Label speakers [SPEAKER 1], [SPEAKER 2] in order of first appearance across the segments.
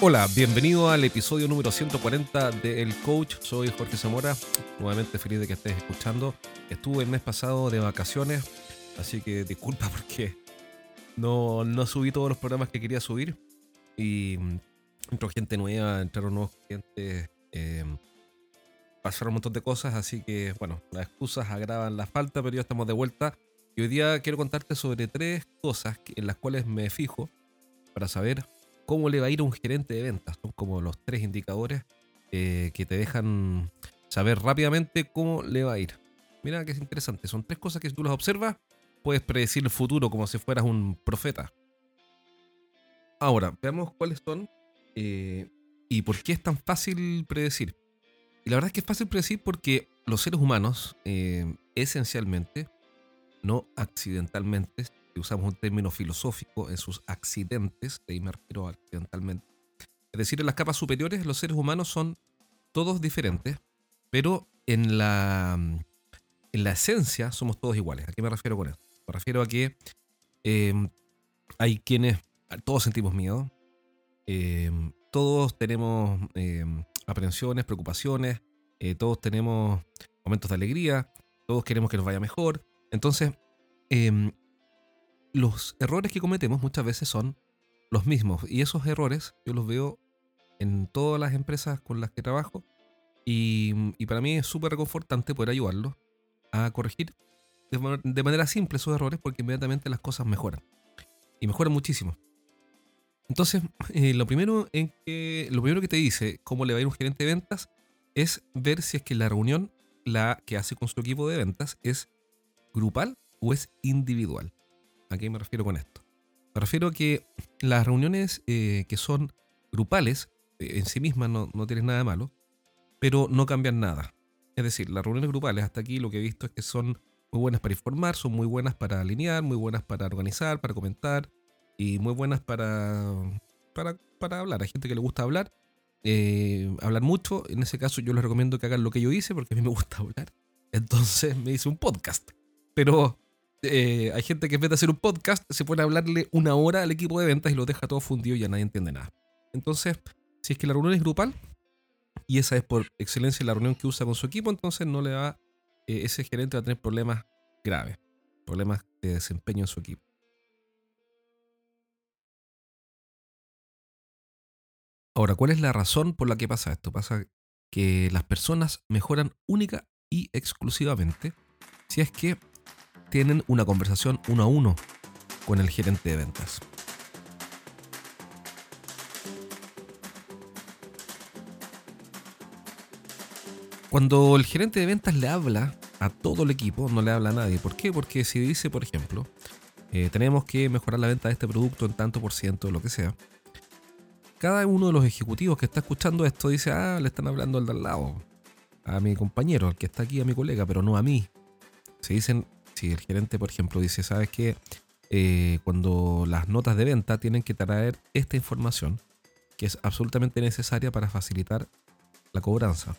[SPEAKER 1] Hola, bienvenido al episodio número 140 de El Coach. Soy Jorge Zamora, nuevamente feliz de que estés escuchando. Estuve el mes pasado de vacaciones, así que disculpa porque no, no subí todos los programas que quería subir. Y mm, entró gente nueva, entraron nuevos clientes, eh, pasaron un montón de cosas, así que bueno, las excusas agravan la falta, pero ya estamos de vuelta. Y hoy día quiero contarte sobre tres cosas en las cuales me fijo para saber cómo le va a ir a un gerente de ventas. Son como los tres indicadores eh, que te dejan saber rápidamente cómo le va a ir. Mira que es interesante. Son tres cosas que si tú las observas, puedes predecir el futuro como si fueras un profeta. Ahora, veamos cuáles son eh, y por qué es tan fácil predecir. Y la verdad es que es fácil predecir porque los seres humanos, eh, esencialmente, no accidentalmente, usamos un término filosófico, en sus accidentes, de ahí me refiero accidentalmente. Es decir, en las capas superiores los seres humanos son todos diferentes, pero en la, en la esencia somos todos iguales. ¿A qué me refiero con esto? Me refiero a que eh, hay quienes, todos sentimos miedo, eh, todos tenemos eh, aprensiones, preocupaciones, todos tenemos momentos de alegría, todos queremos que nos vaya mejor. Entonces, los errores que cometemos muchas veces son los mismos. Y esos errores yo los veo en todas las empresas con las que trabajo. Y, para mí es súper reconfortante poder ayudarlos a corregir de, manera simple esos errores porque inmediatamente las cosas mejoran. Y mejoran muchísimo. Entonces, eh, lo, primero en que, lo primero que te dice cómo le va a ir un gerente de ventas es ver si es que la reunión la que hace con su equipo de ventas es grupal o es individual. ¿A qué me refiero con esto? Me refiero a que las reuniones eh, que son grupales, eh, en sí mismas no, no tienen nada de malo, pero no cambian nada. Es decir, las reuniones grupales hasta aquí lo que he visto es que son muy buenas para informar, son muy buenas para alinear, muy buenas para organizar, para comentar y muy buenas para, para, hablar. Hay gente que le gusta hablar, eh, hablar mucho. En ese caso yo les recomiendo que hagan lo que yo hice porque a mí me gusta hablar. Entonces me hice un podcast. Pero eh, hay gente que en vez de hacer un podcast se pone a hablarle una hora al equipo de ventas y lo deja todo fundido y ya nadie entiende nada. Entonces, si es que la reunión es grupal y esa es por excelencia la reunión que usa con su equipo, entonces no le va, eh, ese gerente va a tener problemas graves, problemas de desempeño en su equipo. Ahora, ¿cuál es la razón por la que pasa esto? Pasa que las personas mejoran única y exclusivamente si es que tienen una conversación uno a uno con el gerente de ventas. Cuando el gerente de ventas le habla a todo el equipo, no le habla a nadie. ¿Por qué? Porque si dice, por ejemplo, eh, tenemos que mejorar la venta de este producto en tanto por ciento, lo que sea, cada uno de los ejecutivos que está escuchando esto dice, ah, le están hablando al de al lado, a mi compañero, al que está aquí, a mi colega, pero no a mí. Se dicen si el gerente, por ejemplo, dice, ¿sabes qué? Eh, cuando las notas de venta tienen que traer esta información que es absolutamente necesaria para facilitar la cobranza.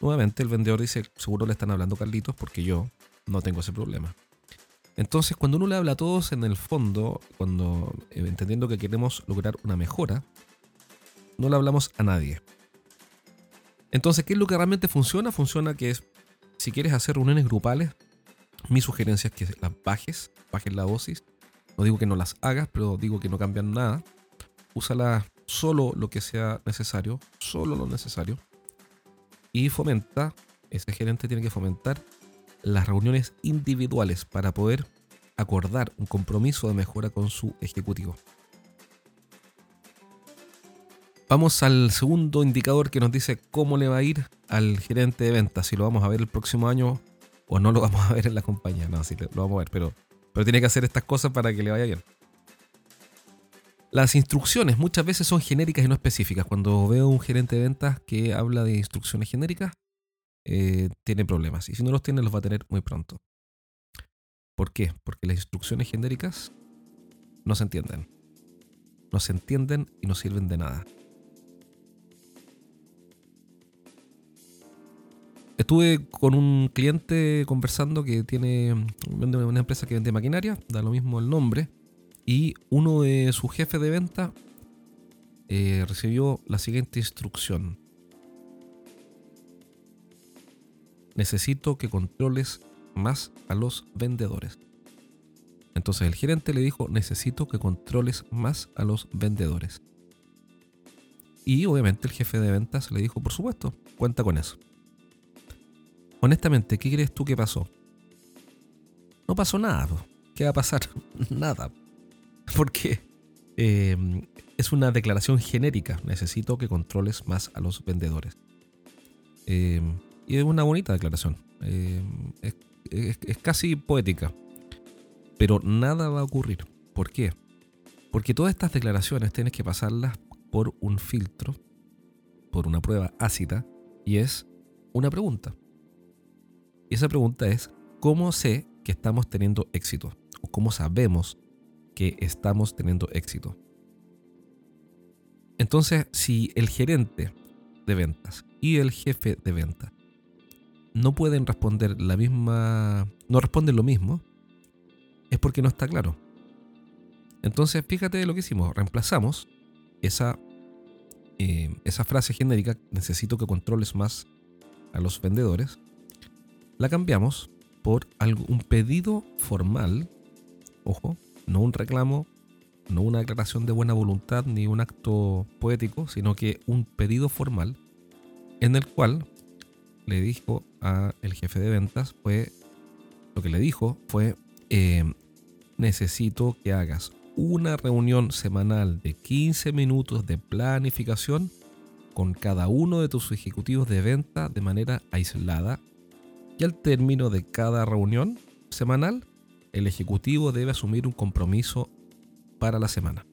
[SPEAKER 1] Nuevamente el vendedor dice, seguro le están hablando Carlitos porque yo no tengo ese problema. Entonces, cuando uno le habla a todos en el fondo, cuando eh, entendiendo que queremos lograr una mejora, no le hablamos a nadie. Entonces, ¿qué es lo que realmente funciona? Funciona que es, si quieres hacer reuniones grupales, mi sugerencia es que las bajes, bajes la dosis. No digo que no las hagas, pero digo que no cambian nada. Úsala solo lo que sea necesario, solo lo necesario. Y fomenta, ese gerente tiene que fomentar las reuniones individuales para poder acordar un compromiso de mejora con su ejecutivo. Vamos al segundo indicador que nos dice cómo le va a ir al gerente de ventas. Si lo vamos a ver el próximo año o no lo vamos a ver en la compañía. No, sí, lo vamos a ver, pero, pero tiene que hacer estas cosas para que le vaya bien. Las instrucciones muchas veces son genéricas y no específicas. Cuando veo un gerente de ventas que habla de instrucciones genéricas, eh, tiene problemas. Y si no los tiene, los va a tener muy pronto. ¿Por qué? Porque las instrucciones genéricas no se entienden. No se entienden y no sirven de nada. Estuve con un cliente conversando que tiene una empresa que vende maquinaria, da lo mismo el nombre, y uno de sus jefes de venta eh, recibió la siguiente instrucción. Necesito que controles más a los vendedores. Entonces el gerente le dijo, necesito que controles más a los vendedores. Y obviamente el jefe de ventas le dijo, por supuesto, cuenta con eso. Honestamente, ¿qué crees tú que pasó? No pasó nada. ¿Qué va a pasar? nada. Porque em, es una declaración genérica. Necesito que controles más a los vendedores. Em, y es una bonita declaración. Em, es casi poética. Pero nada va a ocurrir. ¿Por qué? Porque todas estas declaraciones tienes que pasarlas por un filtro, por una prueba ácida, y es una pregunta. Y esa pregunta es, ¿cómo sé que estamos teniendo éxito? ¿O cómo sabemos que estamos teniendo éxito? Entonces, si el gerente de ventas y el jefe de ventas no pueden responder la misma, no responden lo mismo, es porque no está claro. Entonces, fíjate lo que hicimos, reemplazamos esa, eh, esa frase genérica, necesito que controles más a los vendedores, la cambiamos por un pedido formal, ojo, no un reclamo, no una declaración de buena voluntad ni un acto poético, sino que un pedido formal en el cual le dijo a el jefe de ventas fue lo que le dijo fue eh, necesito que hagas una reunión semanal de 15 minutos de planificación con cada uno de tus ejecutivos de venta de manera aislada y al término de cada reunión semanal el ejecutivo debe asumir un compromiso para la semana.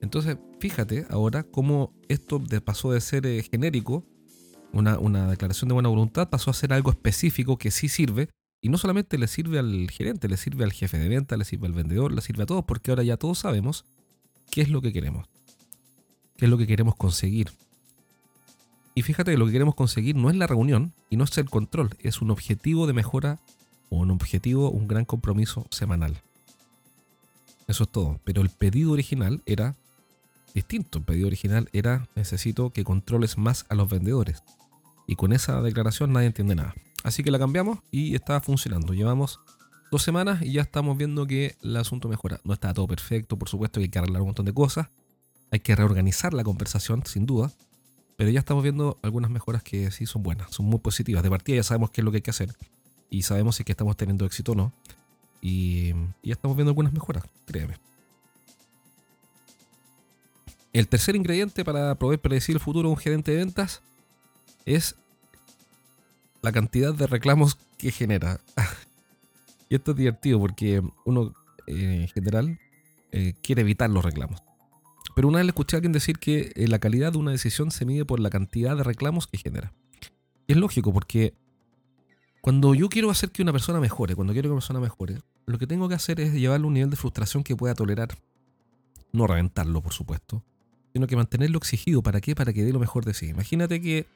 [SPEAKER 1] Entonces, fíjate ahora cómo esto pasó de ser eh, genérico, una, una declaración de buena voluntad, pasó a ser algo específico que sí sirve y no solamente le sirve al gerente, le sirve al jefe de venta, le sirve al vendedor, le sirve a todos, porque ahora ya todos sabemos qué es lo que queremos, qué es lo que queremos conseguir. Y fíjate que lo que queremos conseguir no es la reunión y no es el control, es un objetivo de mejora o un objetivo, un gran compromiso semanal. Eso es todo. Pero el pedido original era distinto. El pedido original era necesito que controles más a los vendedores. Y con esa declaración nadie entiende nada. Así que la cambiamos y está funcionando. Llevamos dos semanas y ya estamos viendo que el asunto mejora. No está todo perfecto, por supuesto que hay que arreglar un montón de cosas. Hay que reorganizar la conversación, sin duda. Pero ya estamos viendo algunas mejoras que sí son buenas, son muy positivas. De partida ya sabemos qué es lo que hay que hacer. Y sabemos si es que estamos teniendo éxito o no. Y, ya estamos viendo algunas mejoras, créeme. El tercer ingrediente para poder predecir el futuro de un gerente de ventas es la cantidad de reclamos que genera. y esto es divertido porque uno eh, en general eh, quiere evitar los reclamos. Pero una vez le escuché a alguien decir que eh, la calidad de una decisión se mide por la cantidad de reclamos que genera. Y es lógico porque cuando yo quiero hacer que una persona mejore, cuando quiero que una persona mejore, lo que tengo que hacer es llevarle un nivel de frustración que pueda tolerar. No reventarlo, por supuesto, sino que mantenerlo exigido. ¿Para qué? Para que dé lo mejor de sí. Imagínate que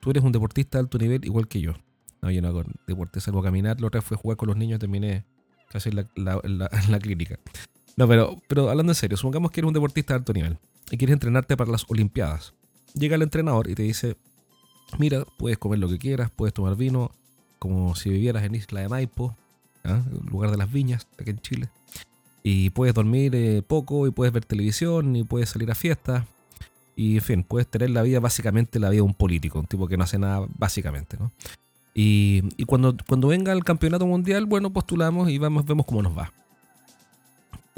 [SPEAKER 1] tú eres un deportista de alto nivel igual que yo. No, yo no hago deporte, salvo caminar. Lo otra fue jugar con los niños terminé casi en la, clínica. No, pero, pero hablando en serio, supongamos que eres un deportista de alto nivel y quieres entrenarte para las Olimpiadas. Llega el entrenador y te dice, mira, puedes comer lo que quieras, puedes tomar vino, como si vivieras en Isla de Maipo, ¿ah? lugar de las viñas, aquí en Chile. Y puedes dormir eh, poco y puedes ver televisión y puedes salir a fiestas y en fin, puedes tener la vida básicamente la vida de un político, un tipo que no hace nada básicamente, ¿no? Y, cuando, cuando venga el campeonato mundial, bueno, postulamos y vamos, vemos cómo nos va.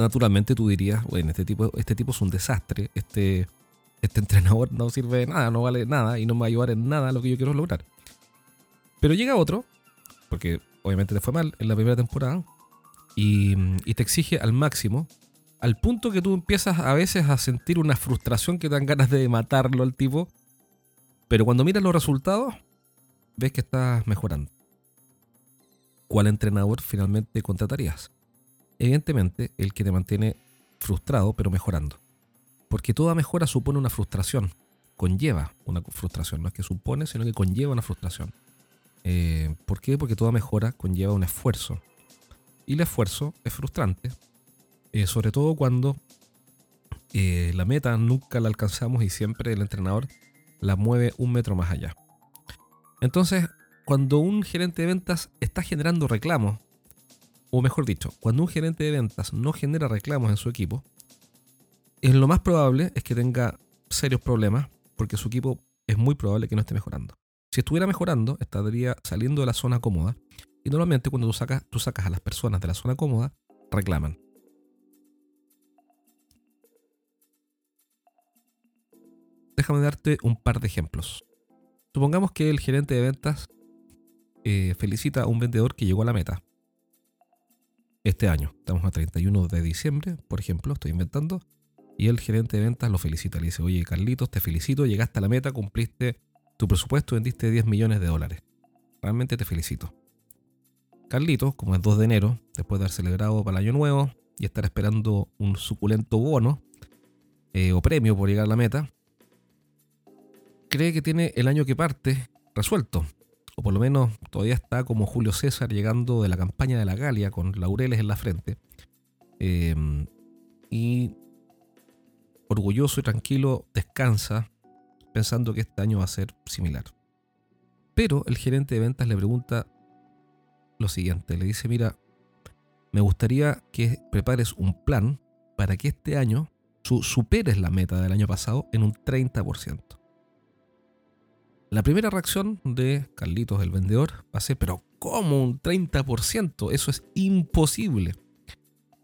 [SPEAKER 1] Naturalmente tú dirías, bueno, este tipo, este tipo es un desastre, este, este entrenador no sirve de nada, no vale nada y no me va a ayudar en nada a lo que yo quiero lograr. Pero llega otro, porque obviamente te fue mal en la primera temporada, y, y te exige al máximo al punto que tú empiezas a veces a sentir una frustración que te dan ganas de matarlo al tipo. Pero cuando miras los resultados, ves que estás mejorando. ¿Cuál entrenador finalmente contratarías? Evidentemente, el que te mantiene frustrado, pero mejorando. Porque toda mejora supone una frustración. Conlleva una frustración. No es que supone, sino que conlleva una frustración. Eh, ¿Por qué? Porque toda mejora conlleva un esfuerzo. Y el esfuerzo es frustrante, eh, sobre todo cuando eh, la meta nunca la alcanzamos y siempre el entrenador la mueve un metro más allá. Entonces, cuando un gerente de ventas está generando reclamos, o mejor dicho, cuando un gerente de ventas no genera reclamos en su equipo, es lo más probable es que tenga serios problemas porque su equipo es muy probable que no esté mejorando. Si estuviera mejorando, estaría saliendo de la zona cómoda y normalmente cuando tú sacas, tú sacas a las personas de la zona cómoda, reclaman. Déjame darte un par de ejemplos. Supongamos que el gerente de ventas eh, felicita a un vendedor que llegó a la meta. Este año, estamos a 31 de diciembre, por ejemplo, estoy inventando, y el gerente de ventas lo felicita. Le dice, oye Carlitos, te felicito, llegaste a la meta, cumpliste tu presupuesto, vendiste 10 millones de dólares. Realmente te felicito. Carlitos, como es 2 de enero, después de haber celebrado para el año nuevo y estar esperando un suculento bono eh, o premio por llegar a la meta, cree que tiene el año que parte resuelto. Por lo menos todavía está como Julio César llegando de la campaña de la Galia con laureles en la frente. Eh, y orgulloso y tranquilo descansa pensando que este año va a ser similar. Pero el gerente de ventas le pregunta lo siguiente, le dice, mira, me gustaría que prepares un plan para que este año superes la meta del año pasado en un 30%. La primera reacción de Carlitos, el vendedor, va a ser, pero ¿cómo un 30%? Eso es imposible.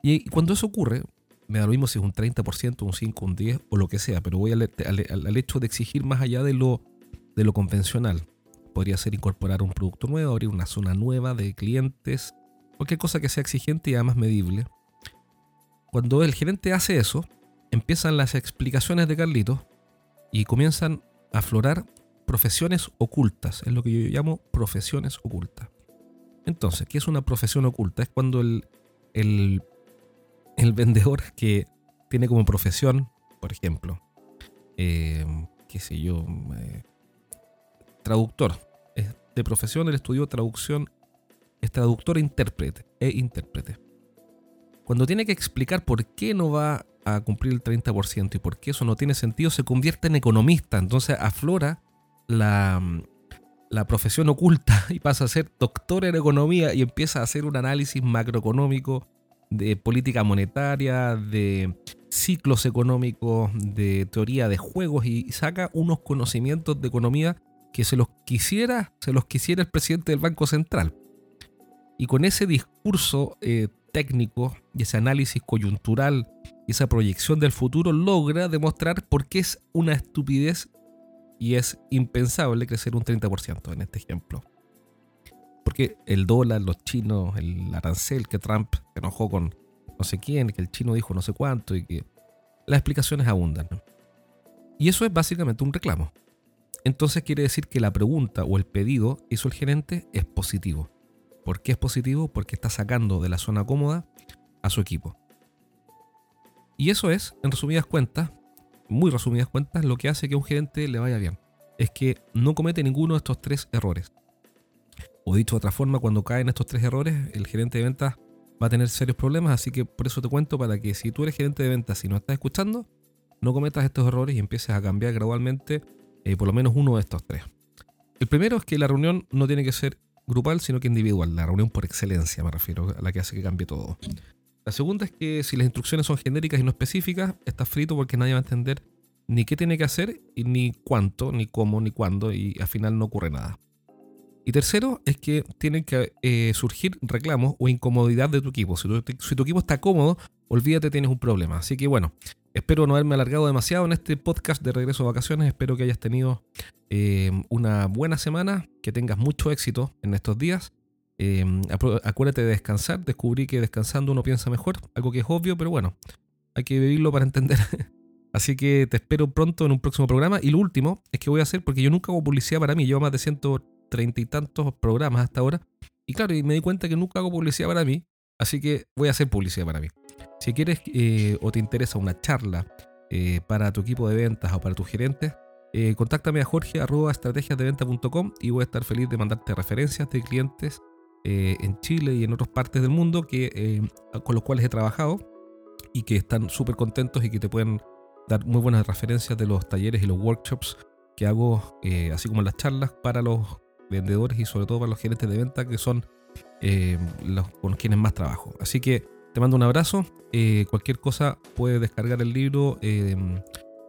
[SPEAKER 1] Y cuando eso ocurre, me da lo mismo si es un 30%, un 5, un 10 o lo que sea, pero voy al, hecho de exigir más allá de lo, de lo convencional. Podría ser incorporar un producto nuevo, abrir una zona nueva de clientes, cualquier cosa que sea exigente y además medible. Cuando el gerente hace eso, empiezan las explicaciones de Carlitos y comienzan a aflorar profesiones ocultas. Es lo que yo llamo profesiones ocultas. Entonces, ¿qué es una profesión oculta? Es cuando el, el el vendedor que tiene como profesión, por ejemplo, eh, qué sé yo, eh, traductor. de profesión, el estudio traducción, es traductor e intérprete, e intérprete. Cuando tiene que explicar por qué no va a cumplir el 30% y por qué eso no tiene sentido, se convierte en economista. Entonces aflora la, la profesión oculta y pasa a ser doctor en economía y empieza a hacer un análisis macroeconómico de política monetaria, de ciclos económicos, de teoría de juegos y saca unos conocimientos de economía que se los quisiera, se los quisiera el presidente del Banco Central. Y con ese discurso eh, técnico y ese análisis coyuntural esa proyección del futuro logra demostrar por qué es una estupidez y es impensable crecer un 30% en este ejemplo. Porque el dólar, los chinos, el arancel que Trump enojó con no sé quién, que el chino dijo no sé cuánto y que las explicaciones abundan. Y eso es básicamente un reclamo. Entonces quiere decir que la pregunta o el pedido que hizo el gerente es positivo. ¿Por qué es positivo? Porque está sacando de la zona cómoda a su equipo. Y eso es, en resumidas cuentas, muy resumidas cuentas, lo que hace que a un gerente le vaya bien. Es que no comete ninguno de estos tres errores. O dicho de otra forma, cuando caen estos tres errores, el gerente de ventas va a tener serios problemas. Así que por eso te cuento para que si tú eres gerente de ventas y no estás escuchando, no cometas estos errores y empieces a cambiar gradualmente eh, por lo menos uno de estos tres. El primero es que la reunión no tiene que ser grupal, sino que individual. La reunión por excelencia, me refiero, a la que hace que cambie todo. La segunda es que si las instrucciones son genéricas y no específicas, estás frito porque nadie va a entender ni qué tiene que hacer, ni cuánto, ni cómo, ni cuándo, y al final no ocurre nada. Y tercero es que tienen que eh, surgir reclamos o incomodidad de tu equipo. Si tu, equipo está cómodo, olvídate, tienes un problema. Así que bueno, espero no haberme alargado demasiado en este podcast de regreso a vacaciones. Espero que hayas tenido eh, una buena semana, que tengas mucho éxito en estos días. Eh, acuérdate de descansar. Descubrí que descansando uno piensa mejor, algo que es obvio, pero bueno, hay que vivirlo para entender. Así que te espero pronto en un próximo programa. Y lo último es que voy a hacer, porque yo nunca hago publicidad para mí, llevo más de 100 treinta y tantos programas hasta ahora. Y claro, me di cuenta que nunca hago publicidad para mí, así que voy a hacer publicidad para mí. Si quieres eh, o te interesa una charla eh, para tu equipo de ventas o para tus gerentes, eh, contáctame a jorge arroba estrategiasdeventa.com y voy a estar feliz de mandarte referencias de clientes en Chile y en otras partes del mundo que, con los cuales he trabajado y que están súper contentos y que te pueden dar muy buenas referencias de los talleres y los workshops que hago, eh, así como las charlas para los vendedores y sobre todo para los gerentes de venta que son eh, los con quienes más trabajo. Así que te mando un abrazo. Eh, cualquier cosa puedes descargar el libro en,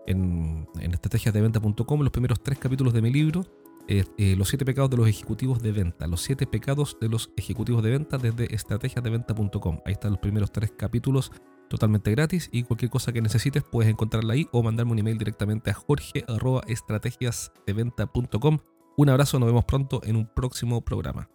[SPEAKER 1] en estrategiasdeventa.com, los primeros tres capítulos de mi libro. Los siete pecados de los ejecutivos de venta. Los siete pecados de los ejecutivos de venta desde estrategiasdeventa.com. Ahí están los primeros tres capítulos totalmente gratis y cualquier cosa que necesites puedes encontrarla ahí o mandarme un email directamente a jorge.estrategiasdeventa.com. Un abrazo, nos vemos pronto en un próximo programa.